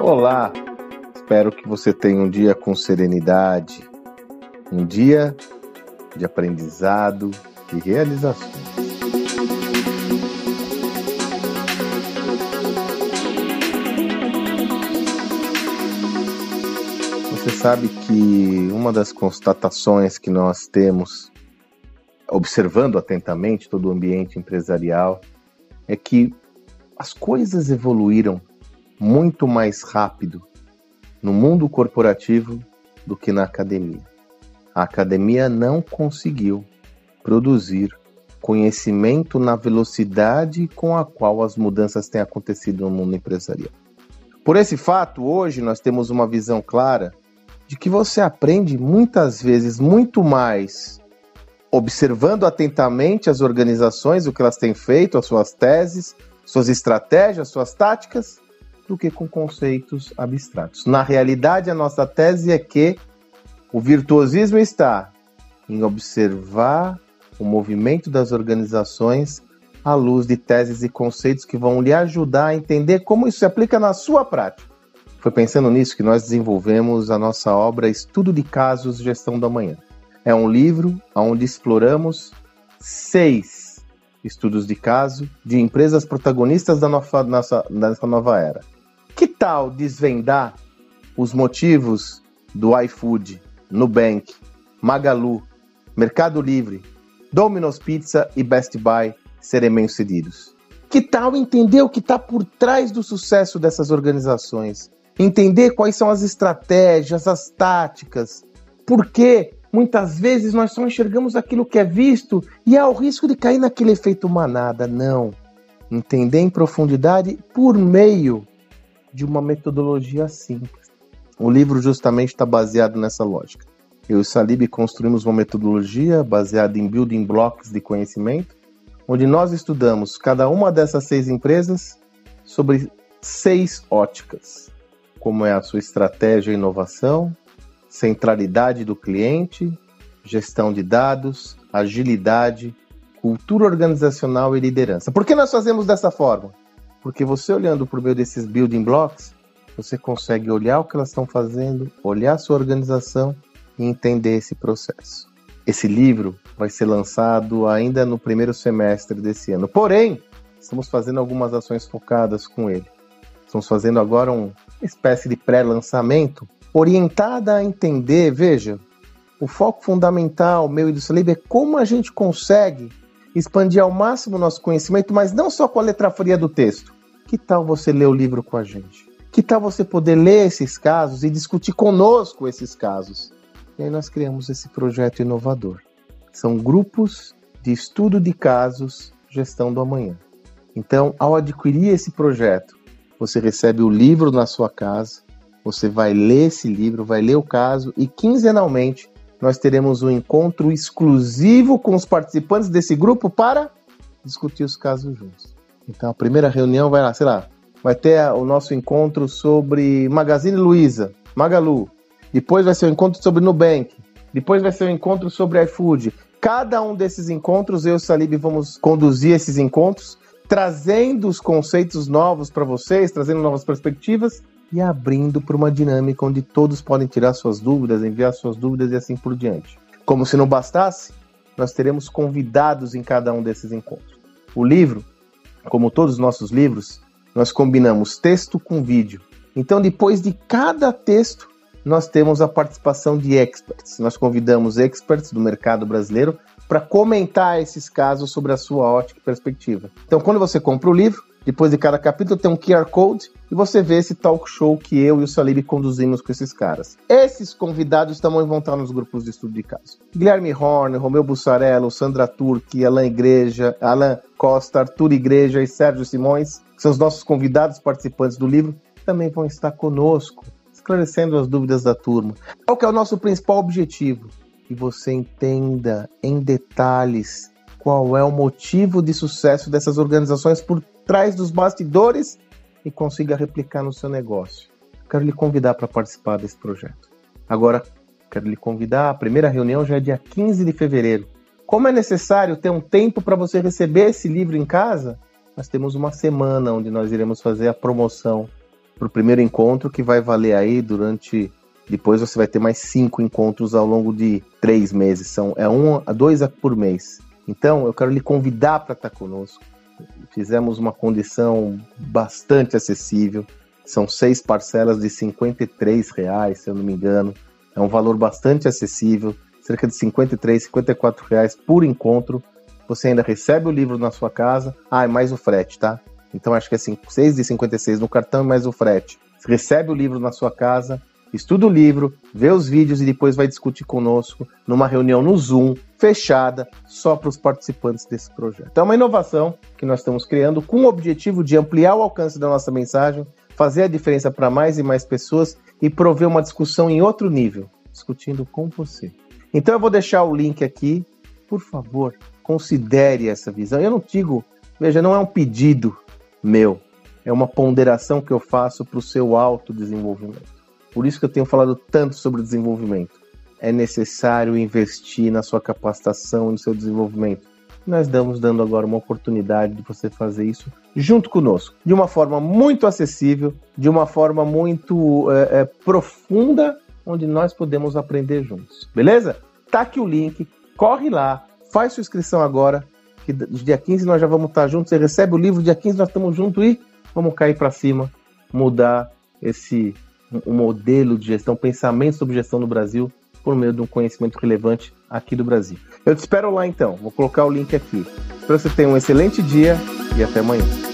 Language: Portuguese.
Olá, espero que você tenha um dia com serenidade, um dia de aprendizado e realizações. Você sabe que uma das constatações que nós temos, observando atentamente todo o ambiente empresarial, é que as coisas evoluíram muito mais rápido no mundo corporativo do que na academia. A academia não conseguiu produzir conhecimento na velocidade com a qual as mudanças têm acontecido no mundo empresarial. Por esse fato, hoje nós temos uma visão clara de que você aprende muitas vezes muito mais observando atentamente as organizações, o que elas têm feito, as suas teses, suas estratégias, suas táticas, do que com conceitos abstratos. Na realidade, a nossa tese é que o virtuosismo está em observar o movimento das organizações à luz de teses e conceitos que vão lhe ajudar a entender como isso se aplica na sua prática. Foi pensando nisso que nós desenvolvemos a nossa obra Estudo de Casos Gestão da Manhã. É um livro onde exploramos seis estudos de caso de empresas protagonistas da nossa, dessa nova era. Que tal desvendar os motivos do iFood, Nubank, Magalu, Mercado Livre, Domino's Pizza e Best Buy serem bem-sucedidos? Que tal entender o que está por trás do sucesso dessas organizações? Entender quais são as estratégias, as táticas, por que muitas vezes nós só enxergamos aquilo que é visto e há o risco de cair naquele efeito manada. Não. Entender em profundidade por meio de uma metodologia simples. O livro justamente está baseado nessa lógica. Eu e Salib construímos uma metodologia baseada em building blocks de conhecimento, onde nós estudamos cada uma dessas seis empresas sobre seis óticas, como é a sua estratégia e inovação, centralidade do cliente, gestão de dados, agilidade, cultura organizacional e liderança. Por que nós fazemos dessa forma? Porque você olhando por meio desses building blocks, você consegue olhar o que elas estão fazendo, olhar a sua organização e entender esse processo. Esse livro vai ser lançado ainda no primeiro semestre desse ano. Porém, estamos fazendo algumas ações focadas com ele. Estamos fazendo agora uma espécie de pré-lançamento orientada a entender, veja, o foco fundamental meu e do Salib é como a gente consegue expandir ao máximo o nosso conhecimento, mas não só com a letra fria do texto. Que tal você ler o livro com a gente? Que tal você poder ler esses casos e discutir conosco esses casos? E aí nós criamos esse projeto inovador. São grupos de estudo de casos, gestão do amanhã. Então, ao adquirir esse projeto, você recebe o livro na sua casa, você vai ler esse livro, vai ler o caso e quinzenalmente nós teremos um encontro exclusivo com os participantes desse grupo para discutir os casos juntos. Então a primeira reunião vai lá, sei lá, vai ter o nosso encontro sobre Magazine Luiza, Magalu. Depois vai ser o um encontro sobre Nubank. Depois vai ser o um encontro sobre iFood. Cada um desses encontros, eu e o Salib vamos conduzir esses encontros, trazendo os conceitos novos para vocês, trazendo novas perspectivas e abrindo para uma dinâmica onde todos podem tirar suas dúvidas, enviar suas dúvidas e assim por diante. Como se não bastasse, nós teremos convidados em cada um desses encontros. O livro, como todos os nossos livros, nós combinamos texto com vídeo. Então, depois de cada texto, nós temos a participação de experts. Nós convidamos experts do mercado brasileiro para comentar esses casos sobre a sua ótica e perspectiva. Então, quando você compra o livro, depois de cada capítulo tem um QR Code e você vê esse talk show que eu e o Salib conduzimos com esses caras. Esses convidados também vão estar nos grupos de estudo de caso. Guilherme Horner, Romeu Bussarello, Sandra Turque, Alain Igreja, Alan Costa, Arthur Igreja e Sérgio Simões, que são os nossos convidados participantes do livro, também vão estar conosco, esclarecendo as dúvidas da turma. Qual que é o nosso principal objetivo? Que você entenda em detalhes qual é o motivo de sucesso dessas organizações por trás dos bastidores e consiga replicar no seu negócio. Quero lhe convidar para participar desse projeto. Agora, quero lhe convidar, a primeira reunião já é dia 15 de fevereiro. Como é necessário ter um tempo para você receber esse livro em casa, nós temos uma semana onde nós iremos fazer a promoção para o primeiro encontro, que vai valer aí durante. Depois você vai ter mais cinco encontros ao longo de três meses. São é um a dois por mês. Então eu quero lhe convidar para estar conosco. Fizemos uma condição bastante acessível. São seis parcelas de 53 reais, se eu não me engano. É um valor bastante acessível, cerca de 53, 54 reais por encontro. Você ainda recebe o livro na sua casa. Ah, e mais o frete, tá? Então acho que é 6 de 56 no cartão e mais o frete. Você recebe o livro na sua casa, estuda o livro, vê os vídeos e depois vai discutir conosco numa reunião no Zoom, fechada, só para os participantes desse projeto. Então é uma inovação que nós estamos criando com o objetivo de ampliar o alcance da nossa mensagem, fazer a diferença para mais e mais pessoas e prover uma discussão em outro nível, discutindo com você. Então eu vou deixar o link aqui, por favor, considere essa visão. Eu não digo, veja, não é um pedido meu, é uma ponderação que eu faço para o seu autodesenvolvimento. Por isso que eu tenho falado tanto sobre desenvolvimento. É necessário investir na sua capacitação e no seu desenvolvimento. Nós estamos dando agora uma oportunidade de você fazer isso junto conosco, de uma forma muito acessível, de uma forma muito é, é, profunda, onde nós podemos aprender juntos. Beleza? Tá aqui o link, corre lá, faz sua inscrição agora, que dia 15 nós já vamos estar juntos. Você recebe o livro, dia 15 nós estamos juntos e vamos cair para cima, mudar esse um modelo de gestão, pensamento sobre gestão no Brasil por meio de um conhecimento relevante aqui do Brasil. Eu te espero lá então, vou colocar o link aqui. Espero que você tenha um excelente dia e até amanhã.